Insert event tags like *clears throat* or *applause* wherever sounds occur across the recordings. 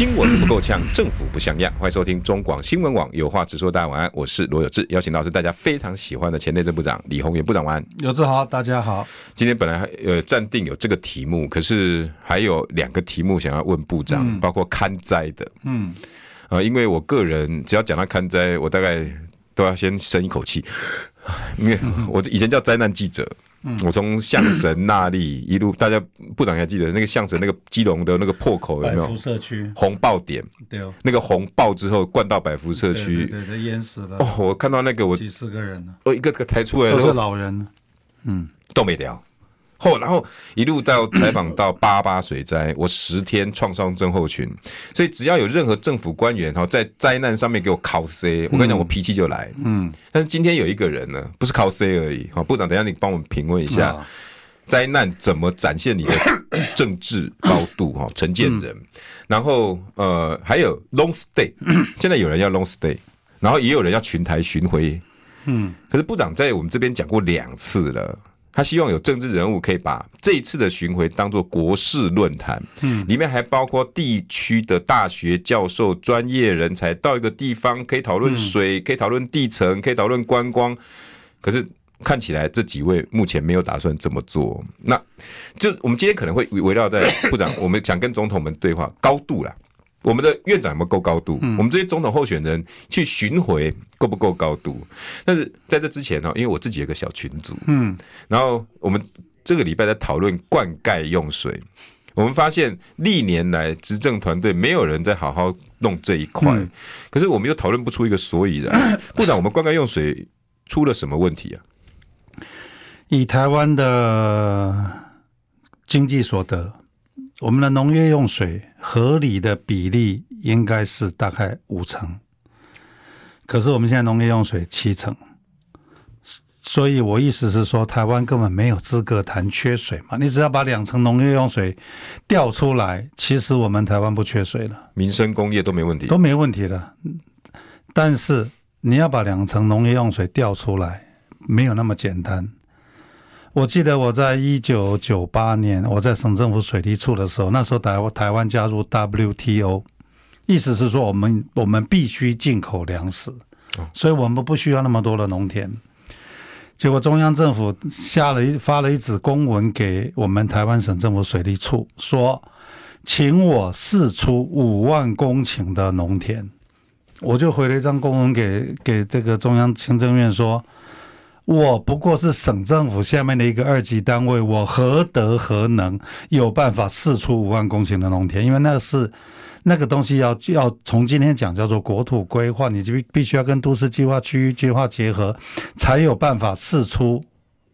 新闻不够呛，政府不像样。欢迎收听中广新闻网有话直说。大家晚安，我是罗有志，邀请到是大家非常喜欢的前内政部长李鸿源部长。晚安，有志好，大家好。今天本来呃暂定有这个题目，可是还有两个题目想要问部长，嗯、包括看灾的。嗯，啊、呃，因为我个人只要讲到看灾，我大概都要先深一口气，因为 *laughs* 我以前叫灾难记者。嗯，我从象神那里一路，大家部长还记得那个象神那个基隆的那个破口有没有？百福社区。红爆点，对哦，那个红爆之后灌到百福社区，对对，淹死了。哦，我看到那个我几十个人呢，哦，一个个抬出来都是老人，嗯，都没掉。后，然后一路到采访到八八水灾，我十天创伤症候群，所以只要有任何政府官员哈在灾难上面给我考 C，我跟你讲，我脾气就来。嗯，但是今天有一个人呢，不是考 C 而已。哈，部长，等下你帮我们评论一下，灾难怎么展现你的政治高度？哈，陈建仁，然后呃还有 long stay，*coughs* 现在有人要 long stay，然后也有人要群台巡回。嗯，可是部长在我们这边讲过两次了。他希望有政治人物可以把这一次的巡回当做国事论坛，嗯，里面还包括地区的大学教授、专业人才到一个地方可以讨论水，可以讨论地层，可以讨论观光。可是看起来这几位目前没有打算这么做。那就我们今天可能会围绕在部长，我们想跟总统们对话高度啦。我们的院长有没有够高度？嗯、我们这些总统候选人去巡回够不够高度？但是在这之前呢，因为我自己有个小群组，嗯，然后我们这个礼拜在讨论灌溉用水，我们发现历年来执政团队没有人在好好弄这一块，嗯、可是我们又讨论不出一个所以然。*coughs* 部长，我们灌溉用水出了什么问题啊？以台湾的经济所得。我们的农业用水合理的比例应该是大概五成，可是我们现在农业用水七成，所以我意思是说，台湾根本没有资格谈缺水嘛。你只要把两成农业用水调出来，其实我们台湾不缺水了，民生工业都没问题，都没问题的。但是你要把两成农业用水调出来，没有那么简单。我记得我在一九九八年，我在省政府水利处的时候，那时候台湾台湾加入 WTO，意思是说我们我们必须进口粮食，所以我们不需要那么多的农田。结果中央政府下了一发了一纸公文给我们台湾省政府水利处，说请我释出五万公顷的农田，我就回了一张公文给给这个中央行政院说。我不过是省政府下面的一个二级单位，我何德何能有办法试出五万公顷的农田？因为那个是那个东西要要从今天讲叫做国土规划，你就必须要跟都市计划、区域计划结合，才有办法试出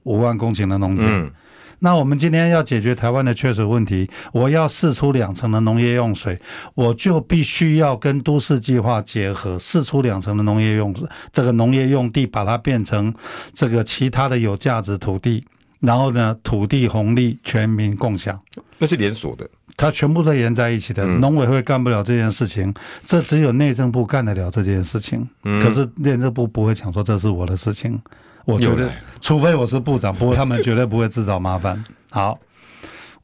五万公顷的农田。那我们今天要解决台湾的缺水问题，我要释出两成的农业用水，我就必须要跟都市计划结合，释出两成的农业用这个农业用地，把它变成这个其他的有价值土地，然后呢，土地红利全民共享。那是连锁的，它全部都连在一起的。农委会干不了这件事情，这只有内政部干得了这件事情。可是内政部不会讲说这是我的事情。我觉得，除非我是部长，不过他们绝对不会自找麻烦。*laughs* 好，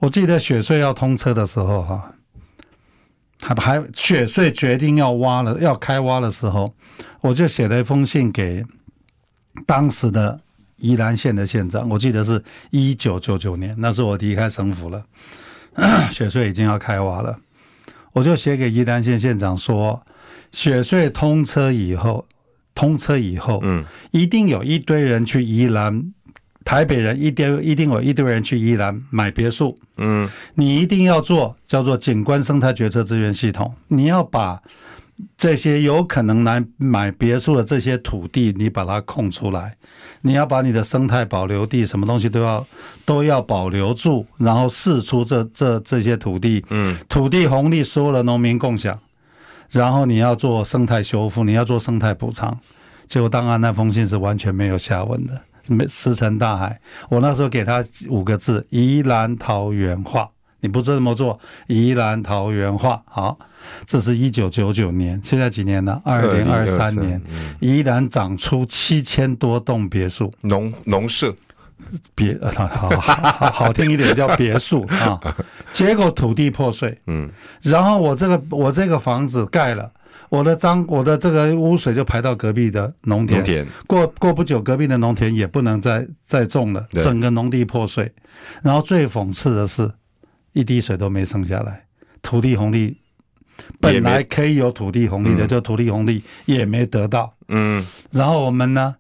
我记得雪穗要通车的时候，哈，还还雪穗决定要挖了，要开挖的时候，我就写了一封信给当时的宜兰县的县长。我记得是一九九九年，那是我离开省府了，*clears throat* 雪穗已经要开挖了，我就写给宜兰县县长说，雪穗通车以后。通车以后，嗯，一定有一堆人去宜兰，台北人一定一定有一堆人去宜兰买别墅，嗯，你一定要做叫做景观生态决策资源系统，你要把这些有可能来买别墅的这些土地，你把它空出来，你要把你的生态保留地什么东西都要都要保留住，然后释出这这这些土地，嗯，土地红利所有的农民共享。然后你要做生态修复，你要做生态补偿，结果当然那封信是完全没有下文的，没石沉大海。我那时候给他五个字：宜兰桃园话。你不这么做，宜兰桃园话。好，这是一九九九年，现在几年了？二零二三年，嗯、宜兰长出七千多栋别墅，农农舍。*laughs* 别，好好听一点叫别墅啊。结果土地破碎，嗯，然后我这个我这个房子盖了，我的脏我的这个污水就排到隔壁的农田，农田过过不久，隔壁的农田也不能再再种了，整个农地破碎。然后最讽刺的是，一滴水都没剩下来，土地红利本来可以有土地红利的，就土地红利也没得到，嗯，然后我们呢？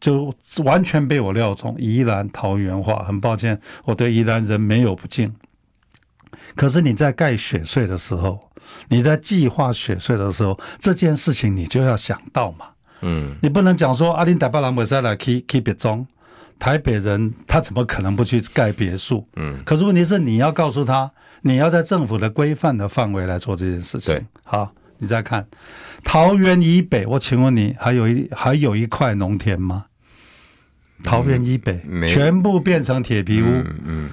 就完全被我料中，宜兰桃园话。很抱歉，我对宜兰人没有不敬。可是你在盖雪隧的时候，你在计划雪隧的时候，这件事情你就要想到嘛。嗯，你不能讲说阿林台北人不再来 keep keep 别中，台北人他怎么可能不去盖别墅？嗯，可是问题是你要告诉他，你要在政府的规范的范围来做这件事情。对，好，你再看。桃园以北，我请问你，还有一还有一块农田吗？桃园以北、嗯、全部变成铁皮屋，嗯，嗯，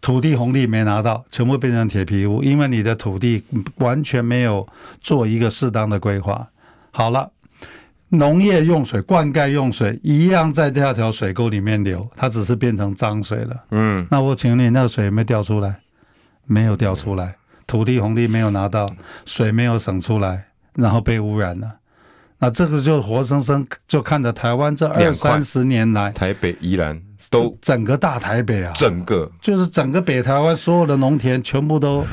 土地红利没拿到，全部变成铁皮屋，因为你的土地完全没有做一个适当的规划。好了，农业用水、灌溉用水一样在这条水沟里面流，它只是变成脏水了。嗯，那我请问你，那个水有没有掉出来？没有掉出来，土地红利没有拿到，水没有省出来。然后被污染了，那这个就活生生就看着台湾这二三十年来，台北宜兰都整个大台北啊，整个就是整个北台湾所有的农田全部都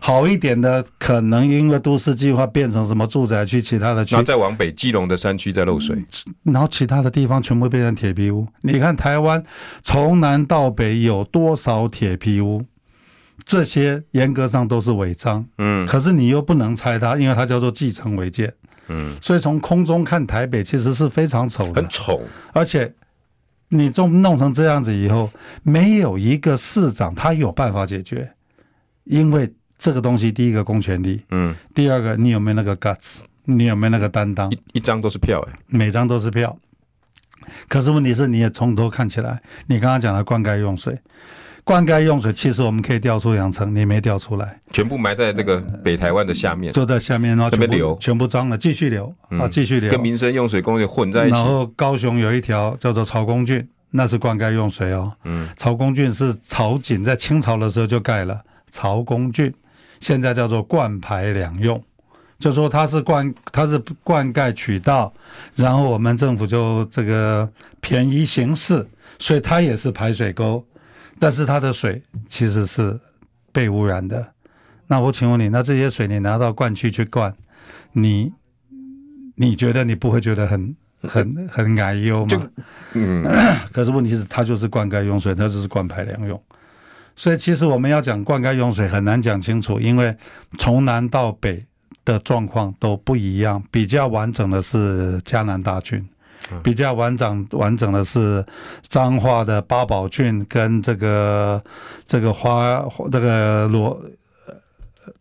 好一点的，可能因为都市计划变成什么住宅区，其他的区，然后再往北基隆的山区在漏水，然后其他的地方全部变成铁皮屋。你看台湾从南到北有多少铁皮屋？这些严格上都是违章，嗯，可是你又不能拆它，因为它叫做继承违建，嗯，所以从空中看台北其实是非常丑的，很丑，而且你弄弄成这样子以后，没有一个市长他有办法解决，因为这个东西第一个公权力，嗯，第二个你有没有那个 guts，你有没有那个担当？一一张都是票哎，每张都是票，可是问题是你也从头看起来，你刚刚讲的灌溉用水。灌溉用水，其实我们可以调出两层，你没调出来，全部埋在那个北台湾的下面，就在下面，然后全部流，全部脏了，继续流啊，继续流，跟民生用水工业混在一起。然后高雄有一条叫做曹公郡，那是灌溉用水哦。嗯，曹公郡是曹景在清朝的时候就盖了，曹公郡现在叫做灌排两用，就说它是灌，它是灌溉渠道，然后我们政府就这个便宜行事，所以它也是排水沟。但是它的水其实是被污染的，那我请问你，那这些水你拿到灌区去灌，你你觉得你不会觉得很很很矮哟吗？嗯，*clears throat* 可是问题是它就是灌溉用水，它就是灌排两用，所以其实我们要讲灌溉用水很难讲清楚，因为从南到北的状况都不一样，比较完整的是嘉南大圳。比较完整完整的是彰化的八宝郡跟这个这个花这个罗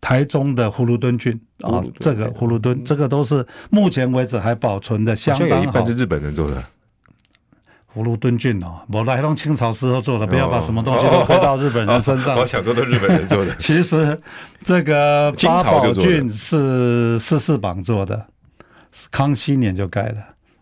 台中的葫芦墩郡啊，这个葫芦墩这个都是目前为止还保存的相当好。有一半是日本人做的葫芦墩郡哦，我来弄清朝时候做的，不要把什么东西都推到日本人身上。我想说都日本人做的。*laughs* 其实这个八宝郡是四四榜做的，康熙年就盖了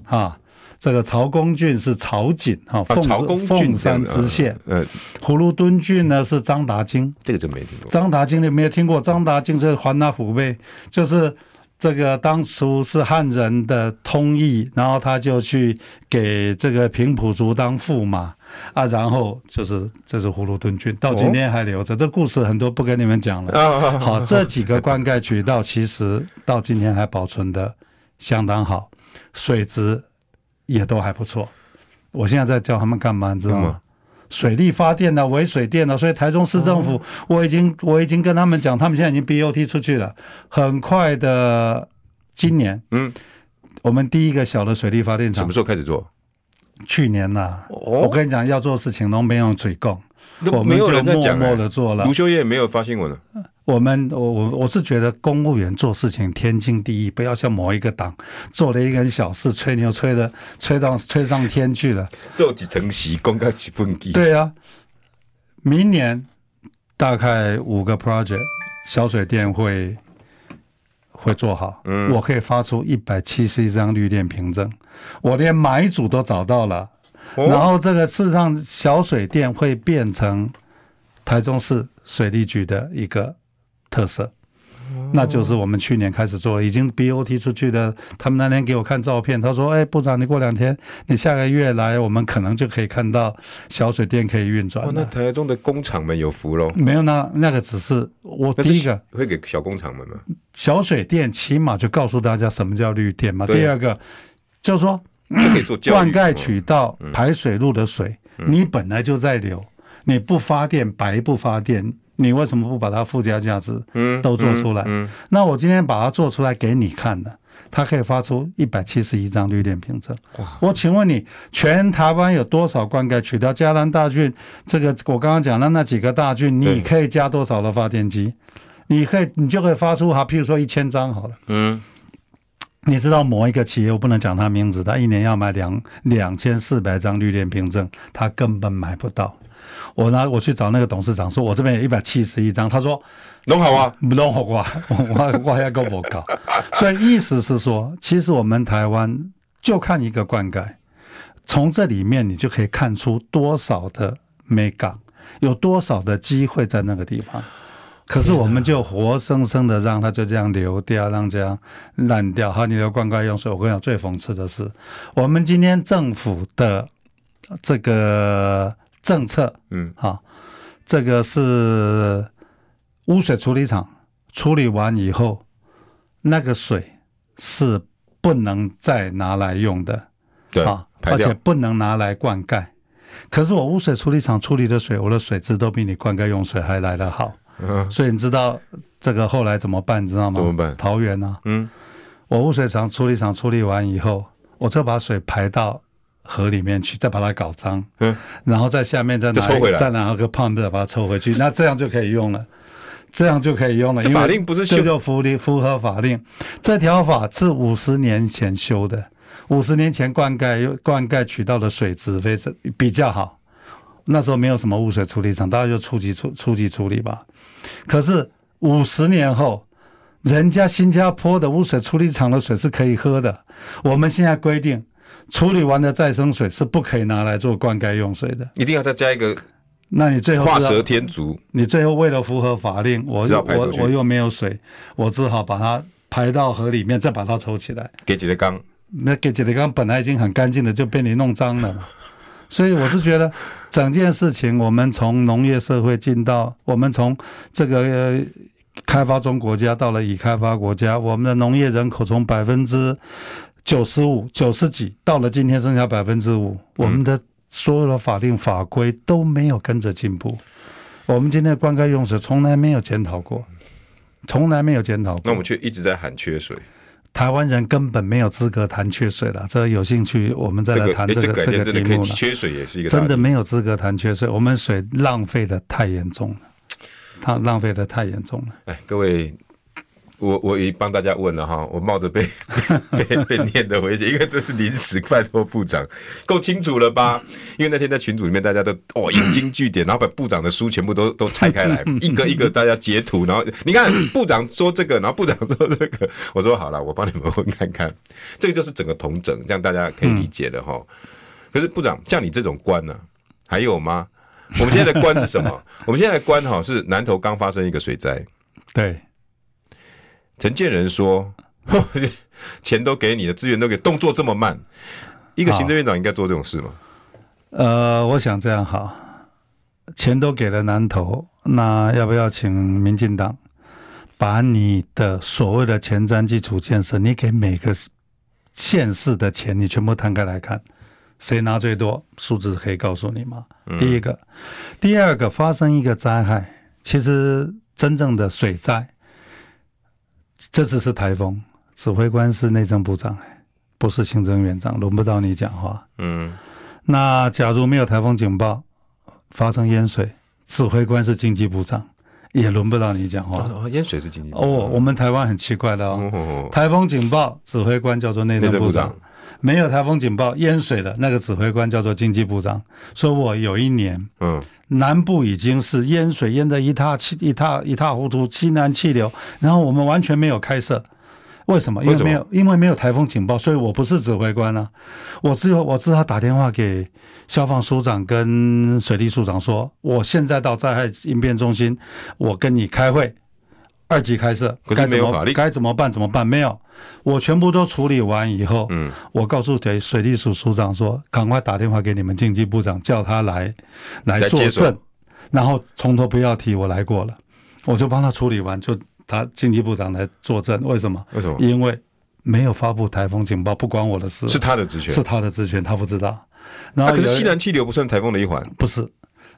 啊。这个曹公郡是曹景哈，凤凤山知县。呃，葫芦墩郡呢是张达京，这个就没听过。张达京你没有听过？张达京是还他虎呗，就是这个当初是汉人的通义，然后他就去给这个平埔族当驸马啊，然后就是这是葫芦墩郡，到今天还留着。这故事很多不跟你们讲了。*laughs* 好，这几个灌溉渠道其实到今天还保存的相当好，水质。也都还不错，我现在在教他们干嘛？你知道吗？嗯、水力发电的、微水电的，所以台中市政府我已经、哦、我已经跟他们讲，他们现在已经 BOT 出去了，很快的，今年，嗯，我们第一个小的水力发电厂什么时候开始做？去年呐、啊，哦、我跟你讲，要做事情都没有嘴供，我们就默默的做了。卢修业没有发新闻了。我们我我我是觉得公务员做事情天经地义，不要像某一个党做了一个小事，吹牛吹的吹到吹上天去了。做几层席，公告几分地。对啊，明年大概五个 project 小水电会会做好。嗯，我可以发出一百七十一张绿电凭证，我连买主都找到了。然后这个事实上小水电会变成台中市水利局的一个特色，那就是我们去年开始做，已经 BOT 出去的。他们那天给我看照片，他说：“哎，部长，你过两天，你下个月来，我们可能就可以看到小水电可以运转。”那台中的工厂们有福喽？没有，那那个只是我第一个会给小工厂们吗？小水电起码就告诉大家什么叫绿电嘛。第二个就是说。可以做灌溉渠道、排水路的水，你本来就在流，你不发电白不发电，你为什么不把它附加价值都做出来？那我今天把它做出来给你看了，它可以发出一百七十一张绿电凭证。我请问你，全台湾有多少灌溉渠道？嘉南大郡这个我刚刚讲的那几个大郡，你可以加多少的发电机？你可以，你就可以发出哈，譬如说一千张好了。嗯。你知道某一个企业，我不能讲他名字，他一年要买两两千四百张绿电凭证，他根本买不到。我拿我去找那个董事长，说我这边有一百七十一张，他说弄好啊，不弄好啊，*laughs* 我我要跟我搞。所以意思是说，其实我们台湾就看一个灌溉，从这里面你就可以看出多少的美感，有多少的机会在那个地方。可是我们就活生生的让它就这样流掉，让这样烂掉。好，你的灌溉用水，我跟你讲，最讽刺的是，我们今天政府的这个政策，嗯，好，这个是污水处理厂处理完以后，那个水是不能再拿来用的，对，而且不能拿来灌溉。可是我污水处理厂处理的水，我的水质都比你灌溉用水还来得好。嗯，所以你知道这个后来怎么办？你知道吗？怎么办？桃园啊，嗯，我污水厂处理厂处理完以后，我就把水排到河里面去，再把它搞脏，嗯，然后在下面再拿抽回来，再拿个 pump 再把它抽回去，*laughs* 那这样就可以用了，这样就可以用了。法令不是修就符合符合法令，这条法是五十年前修的，五十年前灌溉灌溉渠道的水质非常比较好。那时候没有什么污水处理厂，大家就初级处初级处理吧。可是五十年后，人家新加坡的污水处理厂的水是可以喝的。我们现在规定，处理完的再生水是不可以拿来做灌溉用水的，一定要再加一个。那你最后画蛇添足，你最后为了符合法令，我我我又没有水，我只好把它排到河里面，再把它抽起来。给几个缸？那给几个缸本来已经很干净的，就被你弄脏了。*laughs* 所以我是觉得，整件事情，我们从农业社会进到我们从这个开发中国家到了已开发国家，我们的农业人口从百分之九十五、九十几，到了今天剩下百分之五，我们的所有的法令法规都没有跟着进步。我们今天的灌溉用水从来没有检讨过，从来没有检讨过，那我们却一直在喊缺水。台湾人根本没有资格谈缺水了，这个有兴趣我们再来谈这个这个题目了。缺水也是一个真的没有资格谈缺水，我们水浪费的太严重了，它浪费的太严重了。哎，各位。我我已帮大家问了哈，我冒着被 *laughs* 被被念的危险，因为这是临时拜托部长，够清楚了吧？因为那天在群组里面，大家都哦引经据典，然后把部长的书全部都都拆开来，*laughs* 一个一个大家截图，然后你看部长说这个，然后部长说这个，我说好了，我帮你们问看看，这个就是整个统整，这样大家可以理解的哈。可是部长像你这种官呢，还有吗？我们现在的官是什么？*laughs* 我们现在的官哈是南投刚发生一个水灾，对。陈建仁说：“ *laughs* 钱都给你的，资源都给，动作这么慢，一个行政院长应该做这种事吗？”呃，我想这样好，钱都给了南投，那要不要请民进党把你的所谓的前瞻基础建设，你给每个县市的钱，你全部摊开来看，谁拿最多？数字可以告诉你吗？嗯、第一个，第二个，发生一个灾害，其实真正的水灾。这次是台风，指挥官是内政部长，不是行政院长，轮不到你讲话。嗯，那假如没有台风警报，发生淹水，指挥官是经济部长，也轮不到你讲话。哦，淹水是经济部哦，我们台湾很奇怪的哦，哦。台风警报指挥官叫做内政部长，没有台风警报淹水的那个指挥官叫做经济部长。说我有一年，嗯，南部已经是淹水淹得一塌一塌一塌糊涂，西南气流，然后我们完全没有开设。为什么？因为没有，因为没有台风警报，所以我不是指挥官啊。我只有我只好打电话给消防署长跟水利署长说，我现在到灾害应变中心，我跟你开会，二级开设，该怎么该怎么办？怎么办？没有，我全部都处理完以后，嗯，我告诉给水利署署长说，赶快打电话给你们经济部长，叫他来来作证，然后从头不要提我来过了，我就帮他处理完就。他经济部长来作证，为什么？为什么？因为没有发布台风警报，不关我的事。是他的职权，是他的职权，他不知道。然后、啊、可是西南气流不算台风的一环，不是。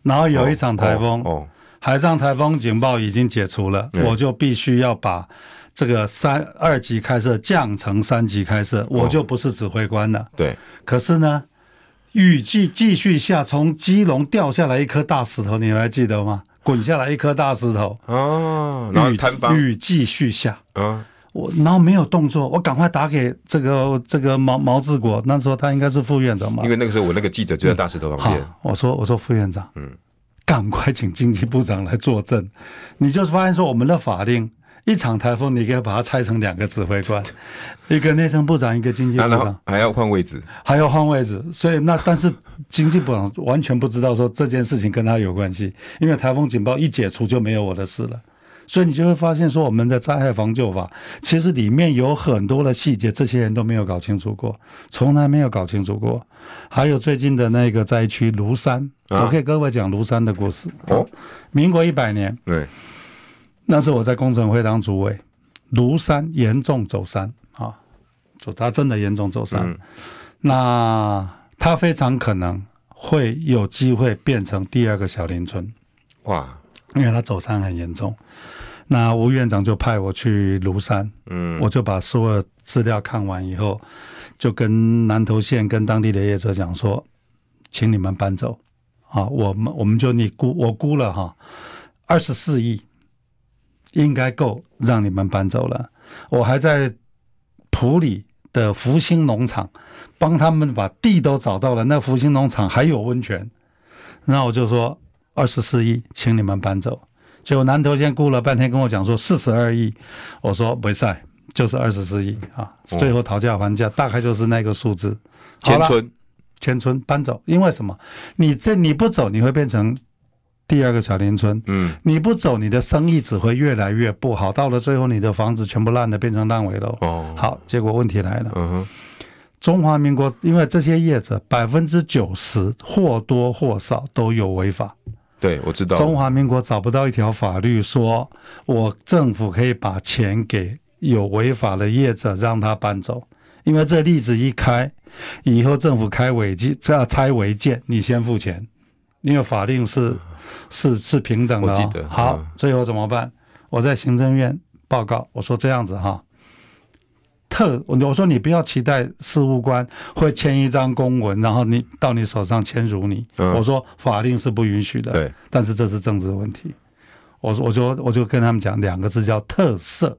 然后有一场台风，哦，哦海上台风警报已经解除了，嗯、我就必须要把这个三二级开设降成三级开设，我就不是指挥官了。对、哦。可是呢，雨季继续下，从基隆掉下来一颗大石头，你还记得吗？滚下来一颗大石头哦，然后摊方雨继续下，嗯，我然后没有动作，我赶快打给这个这个毛毛志国，那时候他应该是副院长嘛？因为那个时候我那个记者就在大石头旁边，我说我说副院长，嗯，赶快请经济部长来作证，*laughs* 你就是发现说我们的法令。一场台风，你可以把它拆成两个指挥官，*laughs* 一个内政部长，一个经济部长，还要换位置，还要换位置。所以那但是经济部长完全不知道说这件事情跟他有关系，因为台风警报一解除就没有我的事了。所以你就会发现说，我们的灾害防救法其实里面有很多的细节，这些人都没有搞清楚过，从来没有搞清楚过。还有最近的那个灾区庐山，我给各位讲庐山的故事。哦，民国一百年，对。那是我在工程会当主委，庐山严重走山啊，就他真的严重走山，嗯、那他非常可能会有机会变成第二个小林村，哇，因为他走山很严重。那吴院长就派我去庐山，嗯，我就把所有资料看完以后，就跟南投县跟当地的业者讲说，请你们搬走，啊，我们我们就你估我估了哈，二十四亿。应该够让你们搬走了。我还在普里的福星农场帮他们把地都找到了。那福星农场还有温泉，那我就说二十四亿，请你们搬走。结果南投先估了半天，跟我讲说四十二亿。我说没事，就是二十四亿啊。最后讨价还价，大概就是那个数字。迁村，迁村搬走，因为什么？你这你不走，你会变成。第二个小林村，嗯，你不走，你的生意只会越来越不好，到了最后，你的房子全部烂的变成烂尾楼。哦，好，结果问题来了，嗯哼，中华民国因为这些业者百分之九十或多或少都有违法，对，我知道。中华民国找不到一条法律说，我政府可以把钱给有违法的业者让他搬走，因为这例子一开，以后政府开违建，这要拆违建，你先付钱。因为法令是是是平等的，哦，好，最后怎么办？我在行政院报告，我说这样子哈，特我说你不要期待事务官会签一张公文，然后你到你手上签署你。我说法令是不允许的，对，但是这是政治问题。我说我就我就跟他们讲两个字叫特色。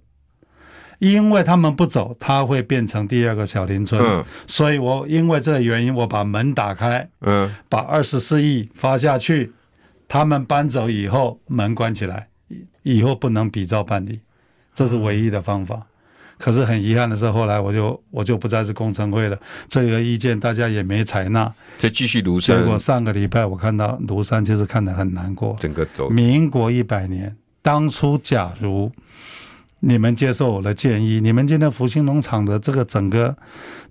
因为他们不走，他会变成第二个小林村。嗯，所以我因为这个原因，我把门打开，嗯，把二十四亿发下去，他们搬走以后，门关起来，以后不能比照办理，这是唯一的方法。可是很遗憾的是，后来我就我就不再是工程会了，这个意见大家也没采纳，再继续庐山。结果上个礼拜我看到庐山，其实看得很难过。整个走，民国一百年，当初假如。你们接受我的建议，你们今天福星农场的这个整个、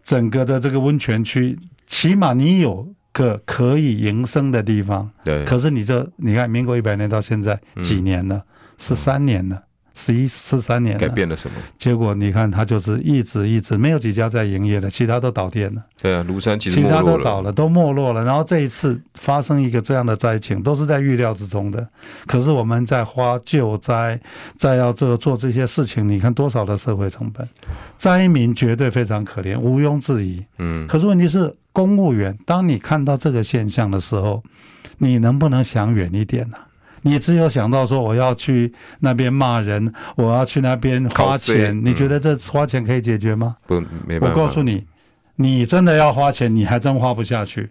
整个的这个温泉区，起码你有个可以营生的地方。对。可是你这，你看，民国一百年到现在几年了？十三年了。十一十三年，改变了什么？结果你看，他就是一直一直没有几家在营业的，其他都倒店了。对啊，庐山其实其他都倒了，都没落了。然后这一次发生一个这样的灾情，都是在预料之中的。可是我们在花救灾，再要这做这些事情，你看多少的社会成本，灾民绝对非常可怜，毋庸置疑。嗯。可是问题是，公务员，当你看到这个现象的时候，你能不能想远一点呢、啊？你只有想到说我要去那边骂人，我要去那边花钱，你觉得这花钱可以解决吗？不，没办法。我告诉你，你真的要花钱，你还真花不下去，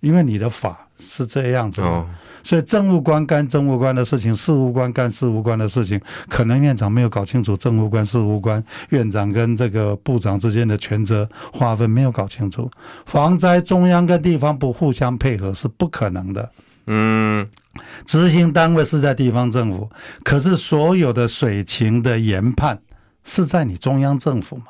因为你的法是这样子的。哦所以政务官干政务官的事情，事务官干事务官的事情，可能院长没有搞清楚政务官、事务官、院长跟这个部长之间的权责划分没有搞清楚，防灾中央跟地方不互相配合是不可能的。嗯，执行单位是在地方政府，可是所有的水情的研判是在你中央政府嘛？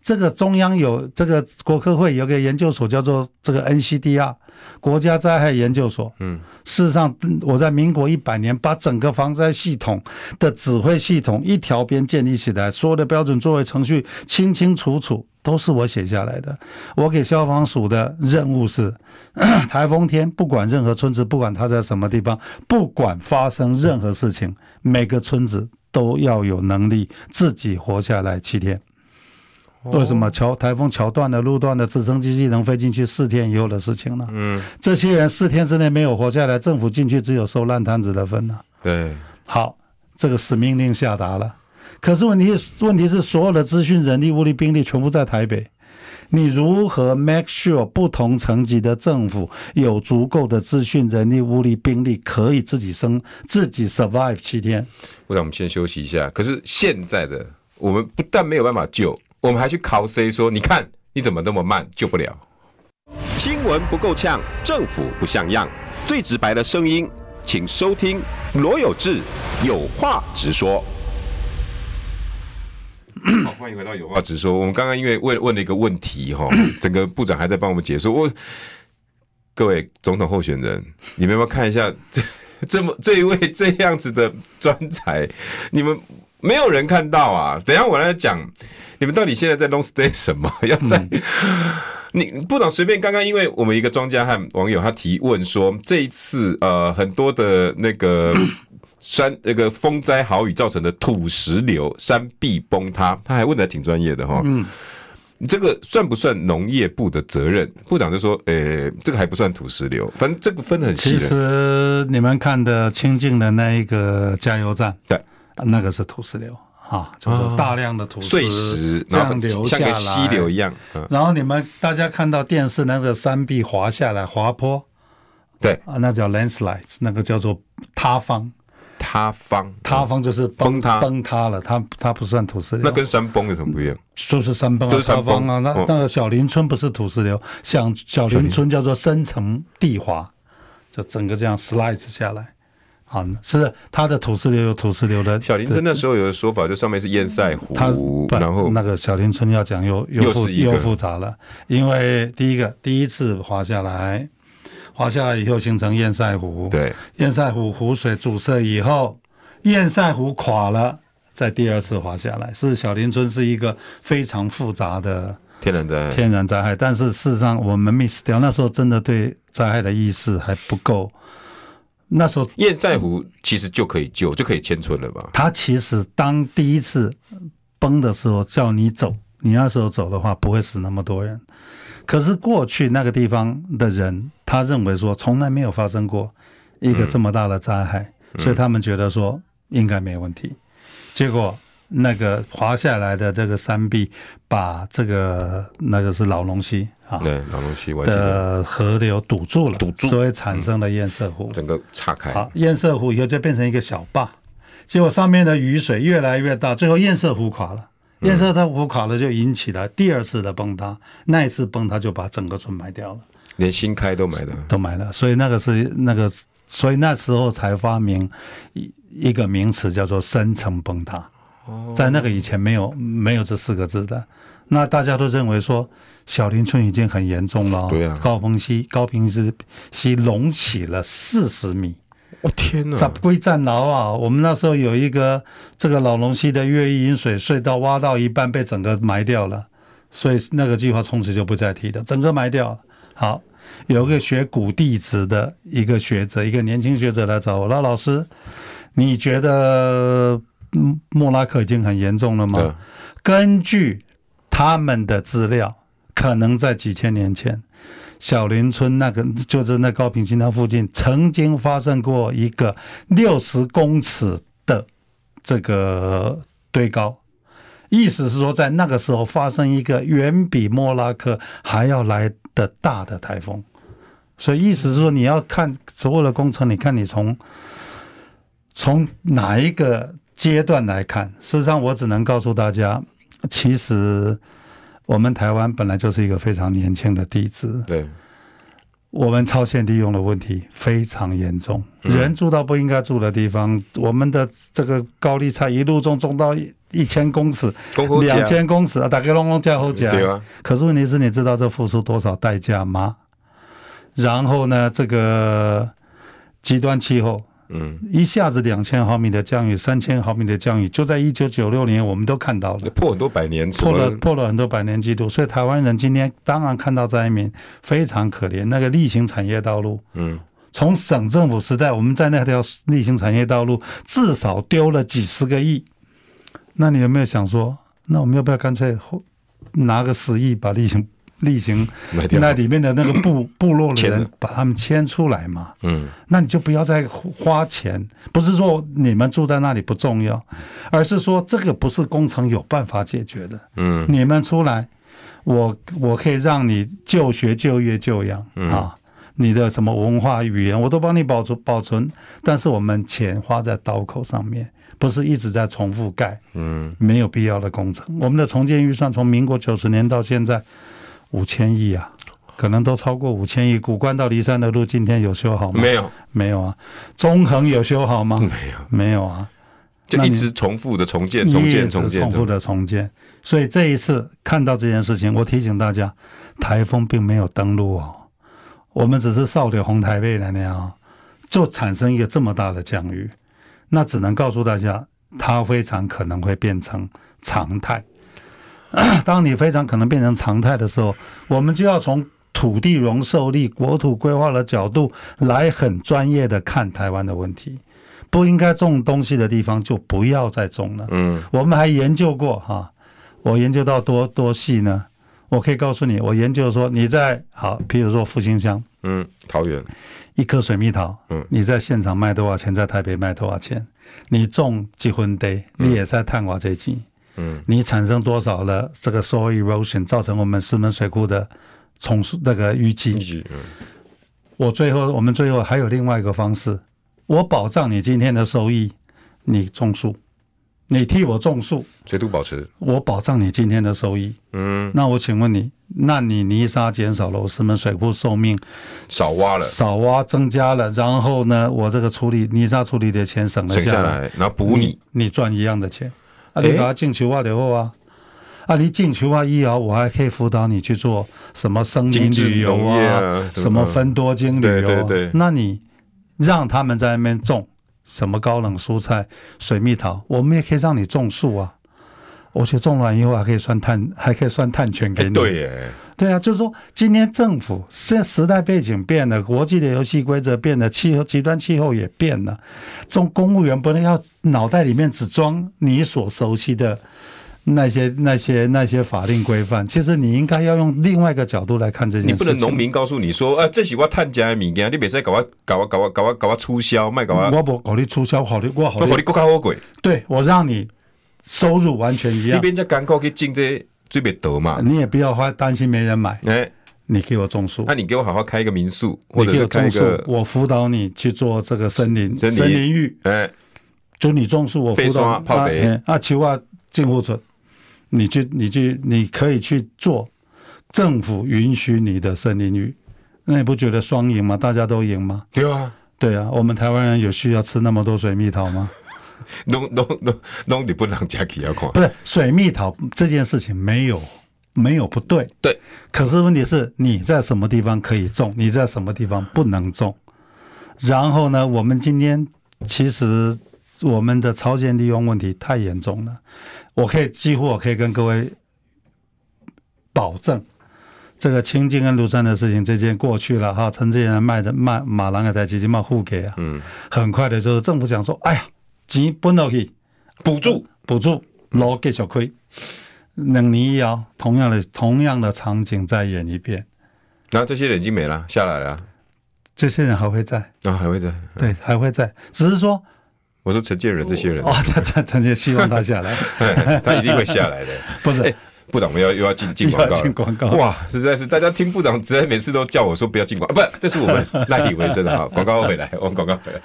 这个中央有这个国科会有个研究所叫做这个 NCDR。国家灾害研究所，嗯，事实上，我在民国一百年把整个防灾系统的指挥系统一条边建立起来，所有的标准作为程序清清楚楚，都是我写下来的。我给消防署的任务是：*clears throat* 台风天，不管任何村子，不管它在什么地方，不管发生任何事情，每个村子都要有能力自己活下来七天。为什么桥台风桥断的，路段的，直升机器能飞进去四天以后的事情呢？嗯，这些人四天之内没有活下来，政府进去只有收烂摊子的份呢。对，好，这个是命令下达了，可是问题问题是所有的资讯、人力、物力、兵力全部在台北，你如何 make sure 不同层级的政府有足够的资讯、人力、物力、兵力可以自己生、自己 survive 七天？我想我们先休息一下。可是现在的我们不但没有办法救。我们还去考 C 说，你看你怎么那么慢，救不了。新闻不够呛，政府不像样，最直白的声音，请收听罗有志有话直说。好，*coughs* 欢迎回到有话直说。我们刚刚因为问问了一个问题哈，*coughs* 整个部长还在帮我们解说。我各位总统候选人，你们要不要看一下这这么这一位这样子的专才？你们没有人看到啊？等一下我来讲。你们到底现在在 long stay 什么？*laughs* 要在、嗯、*laughs* 你部长随便刚刚，因为我们一个庄家和网友他提问说，这一次呃很多的那个 *coughs* 山那个风灾豪雨造成的土石流、山壁崩塌，他还问的挺专业的哈。嗯，这个算不算农业部的责任？部长就说，呃、欸，这个还不算土石流，反正这个分得很细。其实你们看的清境的那一个加油站，对，那个是土石流。啊，就是大量的土石碎石这样流下来，像个溪流一样。然后你们大家看到电视那个山壁滑下来滑坡，对啊，那叫 landslides，那个叫做塌方。塌方，塌方就是崩塌，崩塌了，它它不算土石流。那跟山崩有什么不一样？就是山崩啊，塌方啊。那那个小林村不是土石流，像小林村叫做深层地滑，就整个这样 slides 下来。好，是它的土石流有土石流的。小林村那时候有个说法，就上面是堰塞湖，它然后那个小林村要讲又又复又复杂了，因为第一个第一次滑下来，滑下来以后形成堰塞湖，对，堰塞湖湖水阻塞以后，堰塞湖垮了，再第二次滑下来，是小林村是一个非常复杂的天然灾害，天然灾害，但是事实上我们 miss 掉，那时候真的对灾害的意识还不够。那时候堰塞湖其实就可以救，就可以迁村了吧？他其实当第一次崩的时候叫你走，你那时候走的话不会死那么多人。可是过去那个地方的人，他认为说从来没有发生过一个这么大的灾害，所以他们觉得说应该没问题。结果。那个滑下来的这个山壁，把这个那个是老龙溪啊，对，老龙溪的河流堵住了，堵住，所以产生了堰塞湖，整个岔开。好，堰塞湖以后就变成一个小坝，结果上面的雨水越来越大，最后堰塞湖垮了。堰塞湖垮了，就引起了第二次的崩塌。那一次崩塌就把整个村埋掉了，连新开都埋了，都埋了。所以那个是那个，所以那时候才发明一一个名词叫做深层崩塌。在那个以前没有没有这四个字的，那大家都认为说小林村已经很严重了。对啊，高峰溪高平溪溪隆起了四十米，我天哪！杂归战牢啊！我们那时候有一个这个老龙溪的越狱引水隧道挖到一半被整个埋掉了，所以那个计划从此就不再提了，整个埋掉了。好，有一个学古地质的一个学者，一个年轻学者来找我，那老师，你觉得？莫拉克已经很严重了吗？根据他们的资料，可能在几千年前，小林村那个就是那高屏新塘附近，曾经发生过一个六十公尺的这个堆高，意思是说，在那个时候发生一个远比莫拉克还要来的大的台风，所以意思是说，你要看所有的工程，你看你从从哪一个阶段来看？事实上，我只能告诉大家，其实。我们台湾本来就是一个非常年轻的地质，对，我们超限利用的问题非常严重，人住到不应该住的地方，我们的这个高丽菜一路种种到一千公尺、两千公尺啊，大概拢拢加好价，对啊。可是问题是，你知道这付出多少代价吗？然后呢，这个极端气候。嗯，一下子两千毫米的降雨，三千毫米的降雨，就在一九九六年，我们都看到了，破很多百年，破了破了很多百年记录。所以台湾人今天当然看到灾民非常可怜。那个例行产业道路，嗯，从省政府时代，我们在那条例行产业道路至少丢了几十个亿。那你有没有想说，那我们要不要干脆拿个十亿把例行？例行，那里面的那个部 *coughs* 部落的人把他们迁出来嘛？嗯，那你就不要再花钱。不是说你们住在那里不重要，而是说这个不是工程有办法解决的。嗯，你们出来，我我可以让你就学、就业、就养啊，你的什么文化语言我都帮你保存保存。但是我们钱花在刀口上面，不是一直在重复盖。嗯，没有必要的工程。我们的重建预算从民国九十年到现在。五千亿啊，可能都超过五千亿。古关到骊山的路今天有修好吗？没有，没有啊。中横有修好吗？没有，没有啊。就一直重复的重建，重建，重建，重复的重建。所以这一次看到这件事情，我提醒大家，台风并没有登陆哦，我们只是扫点红台背的那样，就产生一个这么大的降雨，那只能告诉大家，它非常可能会变成常态。*clears throat* 当你非常可能变成常态的时候，我们就要从土地容受力、国土规划的角度来很专业的看台湾的问题。不应该种东西的地方就不要再种了。嗯，我们还研究过哈，我研究到多多细呢？我可以告诉你，我研究说你在好，譬如说复兴乡，嗯，桃园一颗水蜜桃，嗯，你在现场卖多少钱？在台北卖多少钱？你种几分地，你也在探瓦这几。嗯，你产生多少了这个 soil erosion，造成我们石门水库的重塑那个淤积。嗯，我最后我们最后还有另外一个方式，我保障你今天的收益，你种树，你替我种树，水土保持，我保障你今天的收益。嗯，那我请问你，那你泥沙减少了，我石门水库寿命少挖了，少挖增加了，然后呢，我这个处理泥沙处理的钱省了下来，省下来，然后补你，你赚一样的钱。啊，你把它进球啊，然后啊，啊，你进球啊以后，我还可以辅导你去做什么森林旅游啊，啊什么分多金旅游、啊。对对对。那你让他们在那边种什么高冷蔬菜、水蜜桃，我们也可以让你种树啊。我去种完以后还可以算碳，还可以算碳权给你。对耶。对啊，就是说，今天政府现时代背景变了，国际的游戏规则变了，气候极端气候也变了。这种公务员不能要脑袋里面只装你所熟悉的那些、*laughs* 那些、那些法令规范。其实你应该要用另外一个角度来看这件事。你不能农民告诉你说，呃、啊，这是我探家的物件，你别再搞我、搞我、搞我、搞我、搞我促销，卖搞我。我不搞你促销，好的，我好的。我你国家好贵。对，我让你收入完全一样。你边在港口去进这。最别得嘛，你也不要花担心没人买。哎、欸，你给我种树，那你给我好好开一个民宿，或者是开一个，我辅导你去做这个森林森林。浴。哎、欸，就你种树，我辅导泡啊，啊，求啊，进户村，你去，你去，你可以去做。政府允许你的森林浴，那你不觉得双赢吗？大家都赢吗？对啊，对啊，我们台湾人有需要吃那么多水蜜桃吗？弄弄弄弄，你不能加起要看。不是水蜜桃这件事情没有没有不对，对。可是问题是你在什么地方可以种，你在什么地方不能种。然后呢，我们今天其实我们的超限利用问题太严重了。我可以几乎我可以跟各位保证，这个清境跟庐山的事情，这件过去了哈。陈志远卖着卖马郎的台基金嘛互给啊，嗯，很快的就是政府讲说，哎呀。钱分落去，补助补助，路继续开。两年以后，同样的同样的场景再演一遍。然后这些人已经没了，下来了。这些人还会在，啊，还会在，对，还会在，只是说，我说陈建仁这些人，哦，陈陈陈建希望他下来，*laughs* 他一定会下来的，*laughs* 不是。部长，我们要又要进进广告进。广告哇，实在是大家听部长，实在每次都叫我说不要进广告，不，这是我们赖以为生的哈。广告回来，我们广告回来。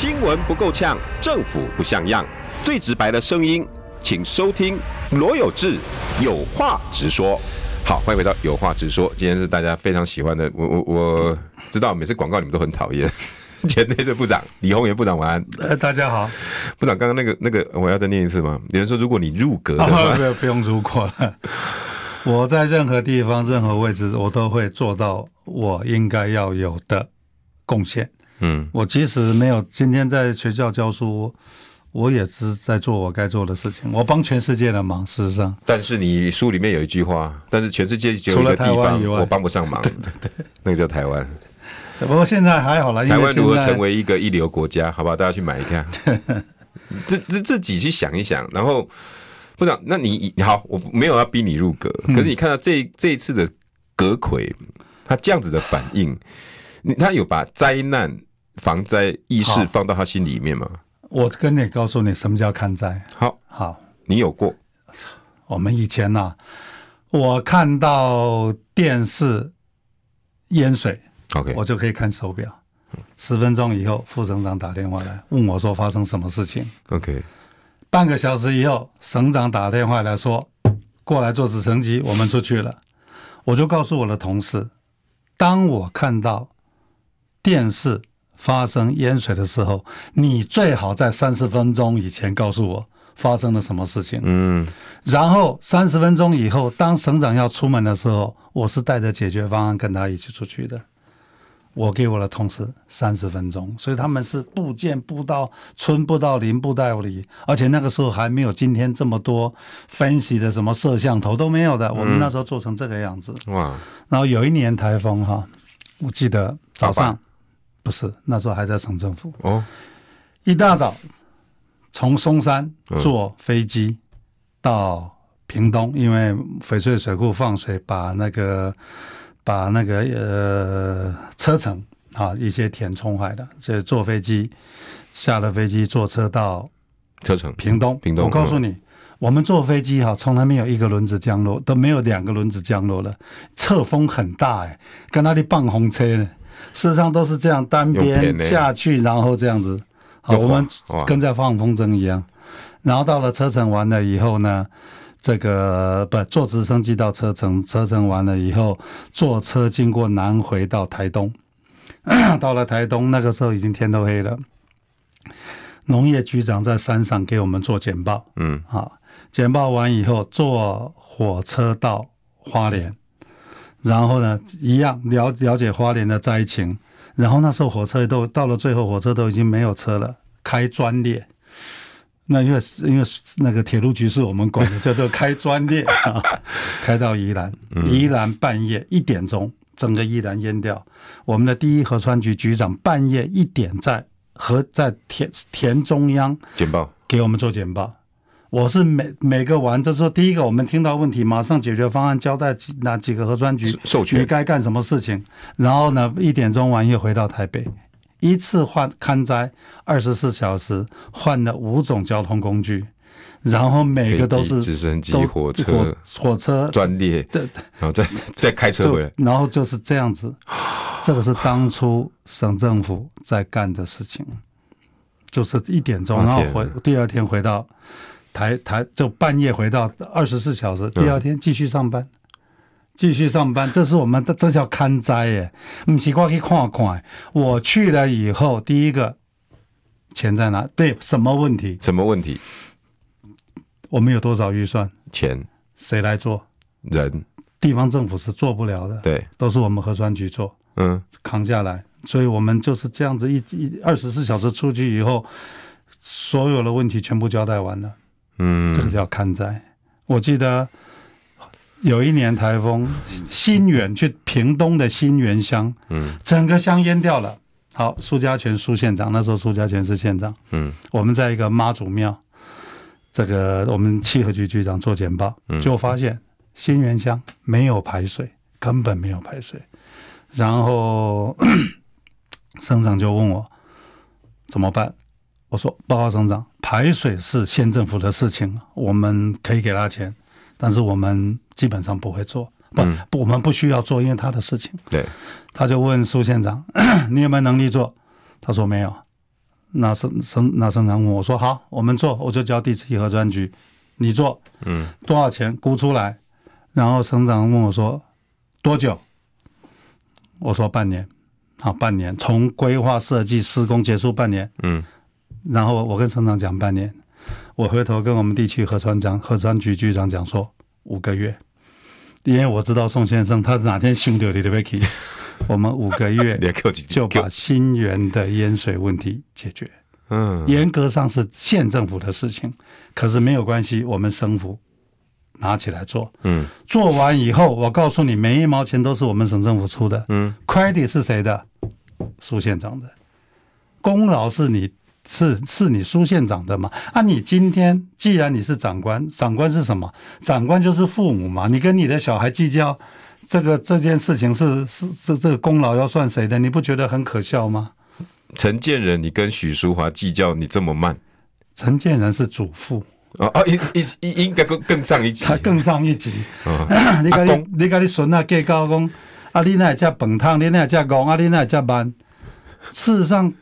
新闻不够呛，政府不像样，最直白的声音，请收听罗有志有话直说。好，欢迎回到有话直说。今天是大家非常喜欢的，我我我 *laughs* 知道每次广告你们都很讨厌。*laughs* 前内政部长李鸿源部长晚安。*laughs* 呃，大家好，部长，刚刚那个那个，我要再念一次吗？有人说，如果你入阁的话，不、哦、不用入过了。我在任何地方、任何位置，我都会做到我应该要有的贡献。嗯，我即使没有今天在学校教书，我也是在做我该做的事情。我帮全世界的忙，事实上。但是你书里面有一句话，但是全世界只有一个地方我帮不上忙，对对对，那个叫台湾。不过现在还好了，台湾如何成为一个一流国家？好不好？大家去买一下，自自自己去想一想。然后部长，那你好，我没有要逼你入阁，可是你看到这这一次的阁魁，他这样子的反应，他有把灾难防灾意识放到他心里面吗？我跟你告诉你，什么叫看灾？好好，你有过？我们以前呐、啊，我看到电视淹水。OK，我就可以看手表，十分钟以后，副省长打电话来问我说发生什么事情。OK，半个小时以后，省长打电话来说过来坐直升机，我们出去了。我就告诉我的同事，当我看到电视发生淹水的时候，你最好在三十分钟以前告诉我发生了什么事情。嗯，然后三十分钟以后，当省长要出门的时候，我是带着解决方案跟他一起出去的。我给我的同事三十分钟，所以他们是部件部到村部到林部到里，而且那个时候还没有今天这么多分析的什么摄像头都没有的。我们那时候做成这个样子。哇！然后有一年台风哈，我记得早上不是那时候还在省政府哦，一大早从松山坐飞机到屏东，因为翡翠水库放水把那个。把那个呃车城啊一些田冲坏的，所以坐飞机下了飞机坐车到车城屏东。屏东，我告诉你，我们坐飞机哈，从来没有一个轮子降落，都没有两个轮子降落了，侧风很大哎，跟那里放红车呢，事实上都是这样单边下去，然后这样子，好，我们跟在放风筝一样，然后到了车程完了以后呢。这个不坐直升机到车程，车程完了以后坐车经过南回到台东，*clears throat* 到了台东那个时候已经天都黑了。农业局长在山上给我们做简报，嗯，好，简报完以后坐火车到花莲，然后呢一样了了解花莲的灾情，然后那时候火车都到了最后，火车都已经没有车了，开专列。那因为因为那个铁路局是我们管的，叫做开专列啊，*laughs* 开到宜兰，宜兰半夜一点钟，整个宜兰淹掉。我们的第一河川局局长半夜一点在河在田田中央简报给我们做简报。我是每每个完，就是说第一个我们听到问题，马上解决方案，交代哪几个核酸局授权你该干什么事情。然后呢，一点钟完又回到台北。一次换勘灾，二十四小时换了五种交通工具，然后每个都是直升机、火车、火车专列，对，然后再再开车回来，然后就是这样子。这个是当初省政府在干的事情，就是一点钟，然后回第二天回到台台，就半夜回到二十四小时，第二天继续上班。继续上班，这是我们的，这叫看灾耶。不是我去看看，我去了以后，第一个钱在哪？对，什么问题？什么问题？我们有多少预算？钱谁来做？人？地方政府是做不了的。对，都是我们核酸局做。嗯，扛下来。所以我们就是这样子一一二十四小时出去以后，所有的问题全部交代完了。嗯，这个叫看灾。我记得。有一年台风，新源去屏东的新源乡，嗯，整个乡淹掉了。好，苏家全苏县长，那时候苏家全是县长，嗯，我们在一个妈祖庙，这个我们气候局局长做简报，就发现新源乡没有排水，根本没有排水。然后 *clears throat* 省长就问我怎么办？我说报告省长，排水是县政府的事情，我们可以给他钱，但是我们基本上不会做，不不，我们不需要做，因为他的事情。对，他就问苏县长，*clears throat* 你有没有能力做？他说没有。那省省那省长问我说好，我们做，我就交地质核专局，你做，嗯，多少钱估出来？然后省长问我说多久？我说半年，好，半年，从规划设计施工结束半年，嗯，然后我跟省长讲半年，我回头跟我们地区核专长、核专局局长讲说五个月，因为我知道宋先生他是哪天凶掉你的 Vicky，我们五个月 *laughs* 就把新源的淹水问题解决，嗯，严格上是县政府的事情，可是没有关系，我们省府。拿起来做，嗯，做完以后，我告诉你，每一毛钱都是我们省政府出的，嗯，credit 是谁的？苏县长的，功劳是你是是你苏县长的嘛？啊，你今天既然你是长官，长官是什么？长官就是父母嘛，你跟你的小孩计较这个这件事情是是是这个功劳要算谁的？你不觉得很可笑吗？陈建仁，你跟许淑华计较，你这么慢？陈建仁是祖父。哦哦，应应应该更更上一级，他更上一级。*laughs* *laughs* 哦、你跟你你跟你孙啊计较讲，啊你那叫饭汤，你那叫戆，啊你那叫慢。事实上，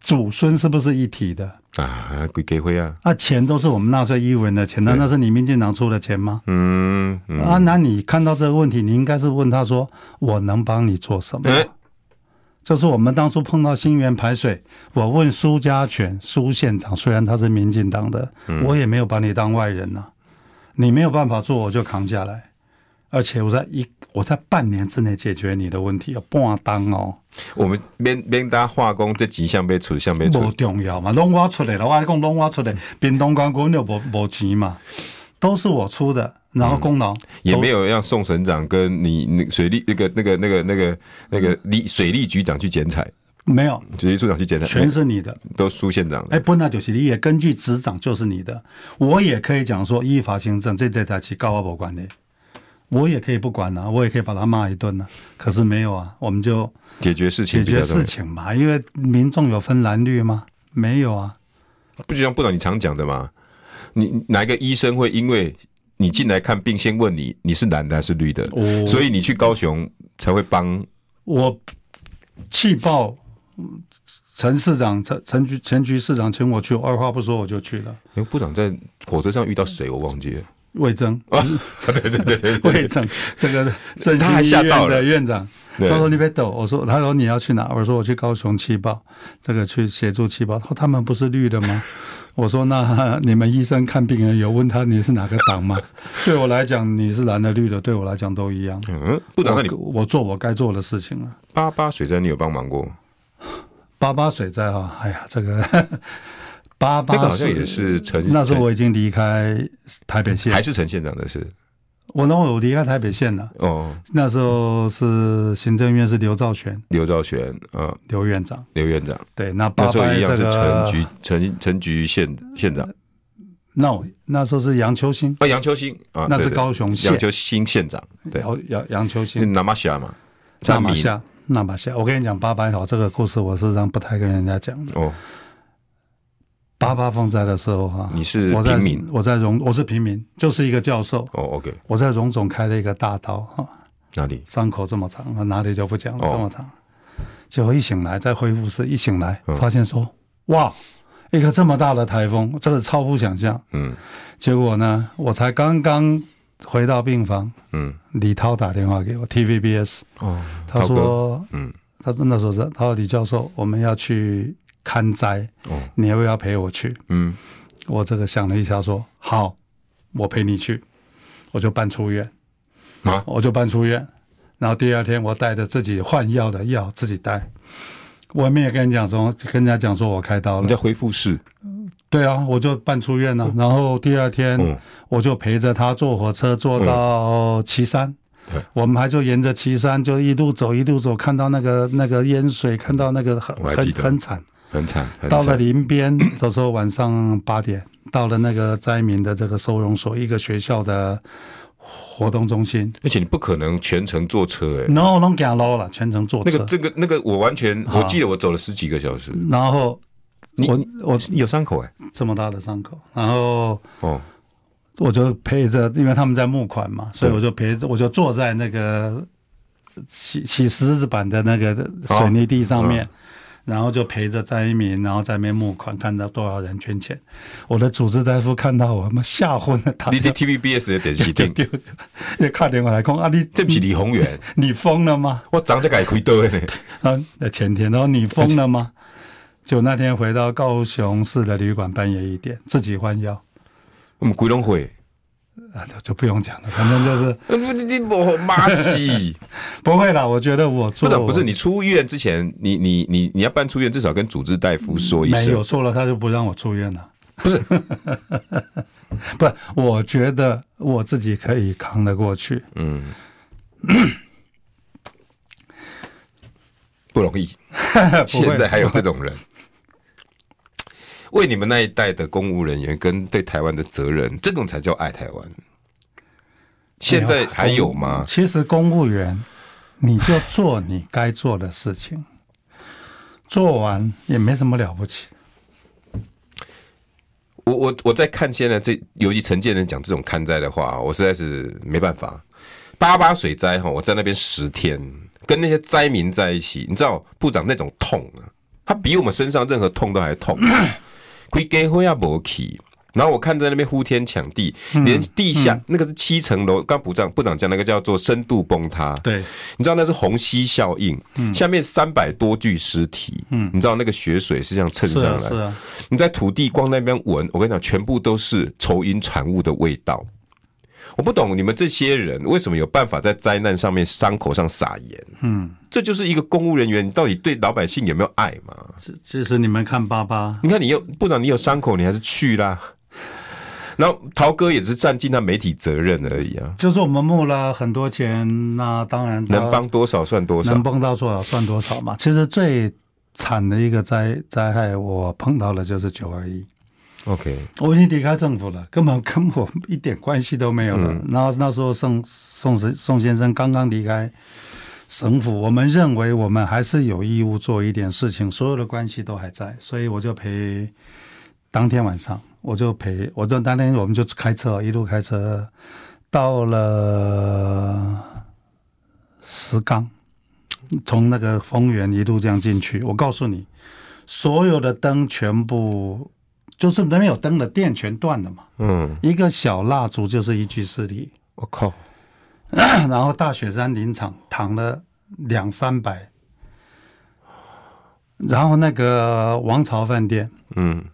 祖孙是不是一体的啊？归给会啊？啊，钱都是我们纳税义务人的钱，难道是你民进党出的钱吗？嗯，嗯啊，那你看到这个问题，你应该是问他说，我能帮你做什么？欸就是我们当初碰到新源排水，我问苏家全苏县长，虽然他是民进党的，我也没有把你当外人呐、啊。你没有办法做，我就扛下来，而且我在一我在半年之内解决你的问题，要半当哦。我们免免搭化工这几项被处，项被处，不重要嘛，拢我出来了，我讲拢我出来，屏东关公就无无钱嘛，都是我出的。然后功劳、嗯、也没有让宋省长跟你那水利那个那个那个那个那个利水利局长去剪彩，没有。水利处长去剪彩，全是你的，都苏县长。哎，不，那就是你也根据执掌就是你的，我也可以讲说依法行政，这这台棋高我不管的，我也可以不管啊，我也可以把他骂一顿啊。可是没有啊，我们就解决事情，解决事情嘛，因为民众有分蓝绿吗？没有啊，不就像部长你常讲的吗？你哪一个医生会因为？你进来看病，先问你你是蓝的还是绿的，哦、所以你去高雄才会帮我气爆陈市长、陈陈局陈局市长请我去，我二话不说我就去了。因为部长在火车上遇到谁，我忘记了。魏征 *laughs* 啊，对对对对，魏征这个振兴医院的院长，他说你别抖，我说他说你要去哪？我说我去高雄气爆，这个去协助气爆。他说他们不是绿的吗？*laughs* 我说那你们医生看病人有问他你是哪个党吗？*laughs* 对我来讲你是蓝的绿的，对我来讲都一样。嗯，部长那你我做我该做的事情了。八八水灾你有帮忙过？八八水灾啊，哎呀这个。八八好像也是陈，那时候我已经离开台北县，还是陈县长的事。我那我离开台北县了。哦，那时候是行政院是刘兆玄，刘兆玄，嗯，刘院长，刘院长。对，那八八这个一样是陈局陈陈局县县长。No，那时候是杨秋兴啊，杨秋兴啊，那是高雄县杨秋兴县长。对，杨杨秋兴，那马夏嘛，那马夏，那马夏。我跟你讲八八好这个故事，我事实上不太跟人家讲的。哦。八八风灾的时候哈，你是平民，我在荣，我是平民，就是一个教授。哦，OK，我在荣总开了一个大刀哈，哪里？伤口这么长，哪里就不讲了，这么长。结果一醒来，在恢复室一醒来，发现说，哇，一个这么大的台风，真的超乎想象。嗯，结果呢，我才刚刚回到病房，嗯，李涛打电话给我，TVBS，哦，他说，嗯，他真的说是，他说李教授，我们要去。看灾，你要不要陪我去？嗯，我这个想了一下，说好，我陪你去，我就办出院，啊，我就办出院，然后第二天我带着自己换药的药自己带，我也没有跟你讲说，跟人家讲说我开刀了，你在恢复室，对啊，我就办出院了，然后第二天我就陪着他坐火车坐到岐山，我们还就沿着岐山就一路走一路走，看到那个那个淹水，看到那个很很很惨。很惨，到了林边的时候，*coughs* 晚上八点，到了那个灾民的这个收容所，一个学校的活动中心。而且你不可能全程坐车哎、欸。no，拢行路了，全程坐车。那个这个那个我完全，我记得我走了十几个小时。然后你我我有伤口哎、欸，这么大的伤口，然后哦，我就陪着，因为他们在募款嘛，所以我就陪着，我就坐在那个洗洗石子板的那个水泥地上面。哦嗯然后就陪着张一鸣，然后在那边募款，看到多少人捐钱。我的主治大夫看到我，妈吓昏了。他你的 TVBS 的电视灯，也打电话来讲啊，你对不起李宏源，你疯了吗？我早就该开刀了。*laughs* 啊，前天，然后你疯了吗？就那天回到高雄市的旅馆，半夜一点自己换药。我们鬼龙会。啊，就不用讲了，反正就是 *laughs* 你你我妈西，*laughs* 不会啦。我觉得我做不是不是，你出院之前，你你你你要办出院，至少跟主治大夫说一声。没有说了，他就不让我出院了。不是，*laughs* 不是，我觉得我自己可以扛得过去。嗯，不容易。现在还有这种人。为你们那一代的公务人员跟对台湾的责任，这种才叫爱台湾。现在还有吗？其实公务员，你就做你该做的事情，做完也没什么了不起。我我我在看现在这，尤其陈建仁讲这种看灾的话，我实在是没办法。八八水灾哈，我在那边十天，跟那些灾民在一起，你知道部长那种痛啊，他比我们身上任何痛都还痛。亏给会要不起，然后我看在那边呼天抢地，连地下、嗯、那个是七层楼，刚部长部长讲那个叫做深度崩塌，对，你知道那是虹吸效应，嗯、下面三百多具尸体，嗯，你知道那个血水是这样蹭上来，是啊，是啊，你在土地光那边闻，我跟你讲，全部都是愁云产物的味道。我不懂你们这些人为什么有办法在灾难上面伤口上撒盐？嗯，这就是一个公务人员，你到底对老百姓有没有爱嘛？其实你们看爸爸，你看你有部长，你有伤口，你还是去啦。然后陶哥也是占尽他媒体责任而已啊。就是我们募了很多钱，那当然能帮多少算多少，能帮到多少算多少嘛。其实最惨的一个灾灾害，我碰到的就是九二一。OK，我已经离开政府了，根本跟我一点关系都没有了。嗯、然后那时候宋宋宋先生刚刚离开省府，我们认为我们还是有义务做一点事情，所有的关系都还在，所以我就陪。当天晚上我就陪，我就当天我们就开车一路开车到了石冈，从那个丰原一路这样进去。我告诉你，所有的灯全部。就是那边有灯的电全断了嘛，嗯，一个小蜡烛就是一具尸体，我靠！*coughs* 然后大雪山林场躺了两三百，然后那个王朝饭店，嗯，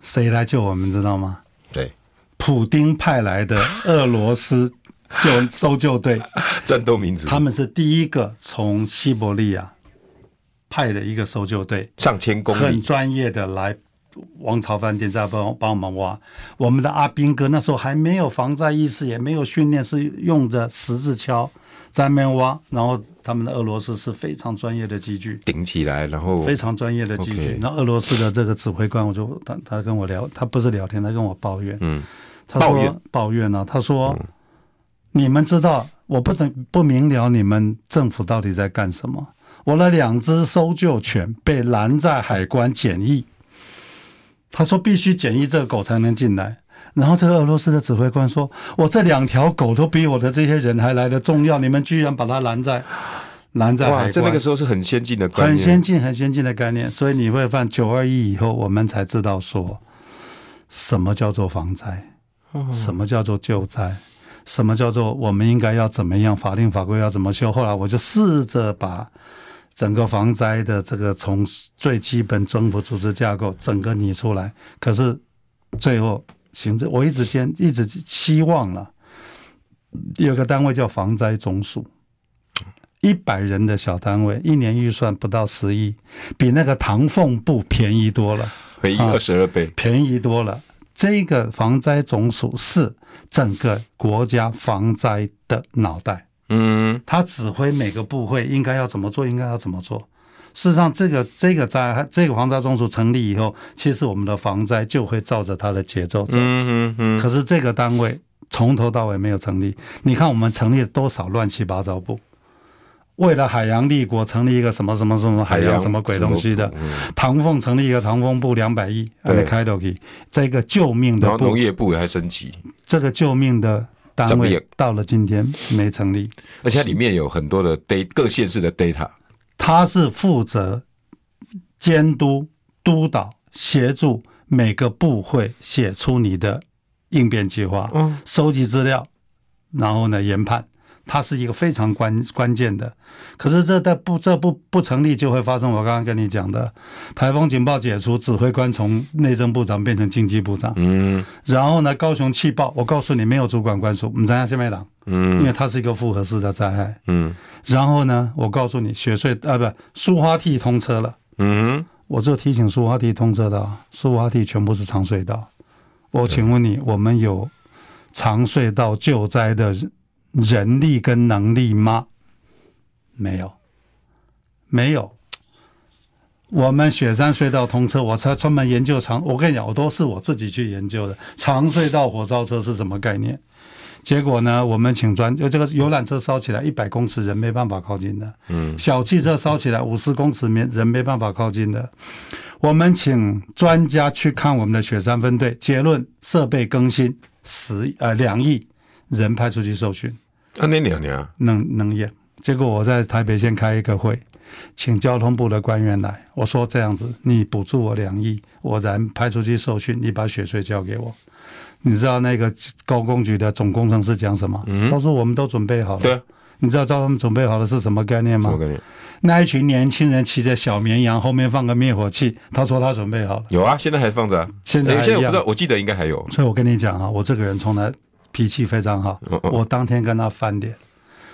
谁来救我们知道吗？对，普丁派来的俄罗斯救搜救队，*laughs* 战斗民族，他们是第一个从西伯利亚派的一个搜救队，上千公里，很专业的来。王朝饭店在帮帮我们挖，我们的阿兵哥那时候还没有防灾意识，也没有训练，是用着十字锹在那边挖。然后他们的俄罗斯是非常专业的机具顶起来，然后非常专业的机具。然后俄罗斯的这个指挥官，我就他他跟我聊，他不是聊天，他跟我抱怨，嗯，他说抱怨抱怨呢，他说你们知道我不能不明了你们政府到底在干什么？我的两只搜救犬被拦在海关检疫。他说必须检疫这个狗才能进来，然后这个俄罗斯的指挥官说：“我这两条狗都比我的这些人还来得重要，你们居然把它拦在拦在哇。”在那个时候是很先进的概念，很先进、很先进的概念。所以你会犯九二一以后，我们才知道说什么叫做防灾，什么叫做救灾，什么叫做我们应该要怎么样，法令法规要怎么修。后来我就试着把。整个防灾的这个从最基本政府组织架构整个拟出来，可是最后行政我一直坚一直期望了，有个单位叫防灾总署，一百人的小单位，一年预算不到十亿，比那个唐凤部便宜多了，便宜二十二倍，便宜多了。这个防灾总署是整个国家防灾的脑袋。嗯，他指挥每个部会应该要怎么做，应该要怎么做。事实上，这个这个灾这个防灾总署成立以后，其实我们的防灾就会照着他的节奏走。嗯嗯嗯。可是这个单位从头到尾没有成立。你看我们成立了多少乱七八糟部？为了海洋立国，成立一个什么什么什么海洋什么鬼东西的？唐凤成立一个唐风部两百亿，开头给这个救命的部，农业部也还升级。这个救命的单位到了今天没成立，而且它里面有很多的 data，各县市的 data，他是负责监督、督导、协助每个部会写出你的应变计划，嗯，收集资料，然后呢研判。它是一个非常关关键的，可是这的不这不不成立，就会发生我刚刚跟你讲的。台风警报解除，指挥官从内政部长变成经济部长，嗯，然后呢，高雄气爆，我告诉你没有主管官署，我们咱家先没挡，嗯，因为它是一个复合式的灾害，嗯，然后呢，我告诉你雪隧啊不苏花替通车了，嗯，我就提醒苏花替通车的，苏花替全部是长隧道，我请问你，我们有长隧道救灾的？人力跟能力吗？没有，没有。我们雪山隧道通车，我才专门研究长。我跟你讲，我都是我自己去研究的。长隧道火烧车是什么概念？结果呢？我们请专，就这个游览车烧起来一百公尺，人没办法靠近的。嗯。小汽车烧起来五十公尺，人没办法靠近的。我们请专家去看我们的雪山分队，结论：设备更新十呃两亿。人派出去受训，啊，那两年能能演。结果我在台北县开一个会，请交通部的官员来。我说这样子，你补助我两亿，我然派出去受训，你把雪隧交给我。你知道那个高工局的总工程师讲什么？嗯，他说我们都准备好了。对，你知道叫他们准备好了是什么概念吗？什么概念？那一群年轻人骑着小绵羊，后面放个灭火器。他说他准备好了。有啊，现在还放着。现在现在我不知道，我记得应该还有。所以我跟你讲啊，我这个人从来。脾气非常好，我当天跟他翻脸，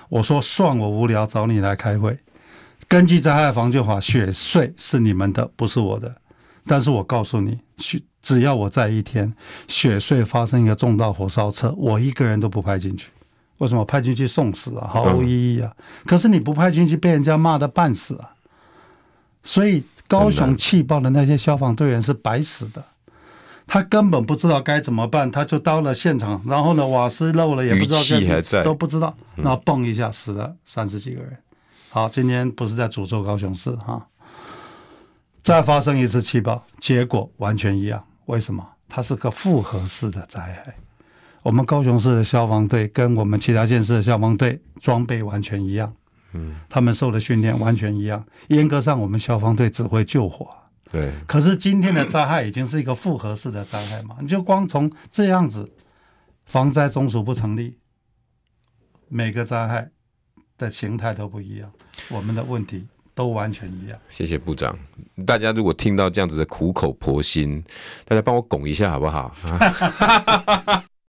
我说算我无聊，找你来开会。根据灾害防救法，雪税是你们的，不是我的。但是我告诉你，只要我在一天，雪穗发生一个重大火烧车，我一个人都不派进去。为什么派进去送死啊？毫无意义啊！可是你不派进去，被人家骂的半死啊！所以高雄气爆的那些消防队员是白死的。他根本不知道该怎么办，他就到了现场，然后呢，瓦斯漏了也不知道都不知道，然后蹦一下死了三十几个人。好，今天不是在诅咒高雄市哈，再发生一次气爆，结果完全一样。为什么？它是个复合式的灾害。我们高雄市的消防队跟我们其他县市的消防队装备完全一样，嗯，他们受的训练完全一样。严格上，我们消防队只会救火。对，可是今天的灾害已经是一个复合式的灾害嘛？你就光从这样子，防灾中署不成立，每个灾害的形态都不一样，我们的问题都完全一样。谢谢部长，大家如果听到这样子的苦口婆心，大家帮我拱一下好不好？*laughs*